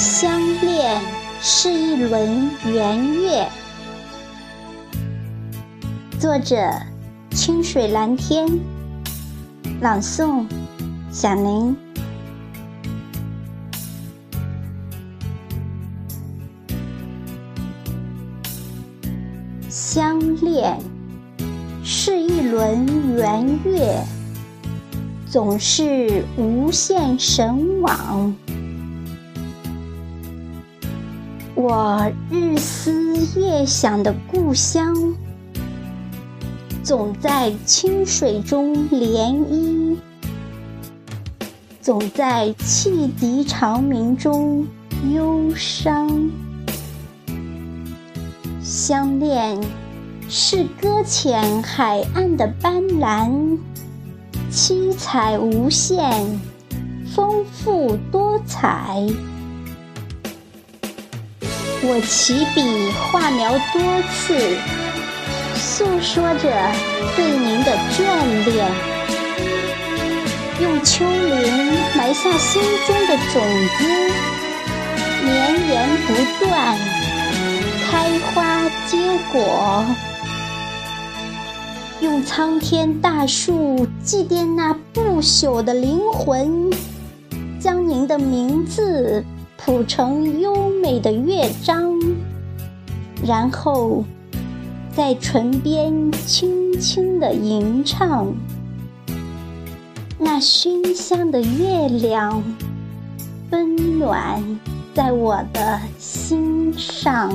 相恋是一轮圆月。作者：清水蓝天。朗诵：小林。相恋是一轮圆月，总是无限神往。我日思夜想的故乡，总在清水中涟漪，总在汽笛长鸣中忧伤。相恋是搁浅海岸的斑斓，七彩无限，丰富多彩。我起笔画描多次，诉说着对您的眷恋，用秋林埋下心中的种子，绵延不断，开花结果。用苍天大树祭奠那不朽的灵魂，将您的名字。谱成优美的乐章，然后在唇边轻轻地吟唱。那熏香的月亮，温暖在我的心上。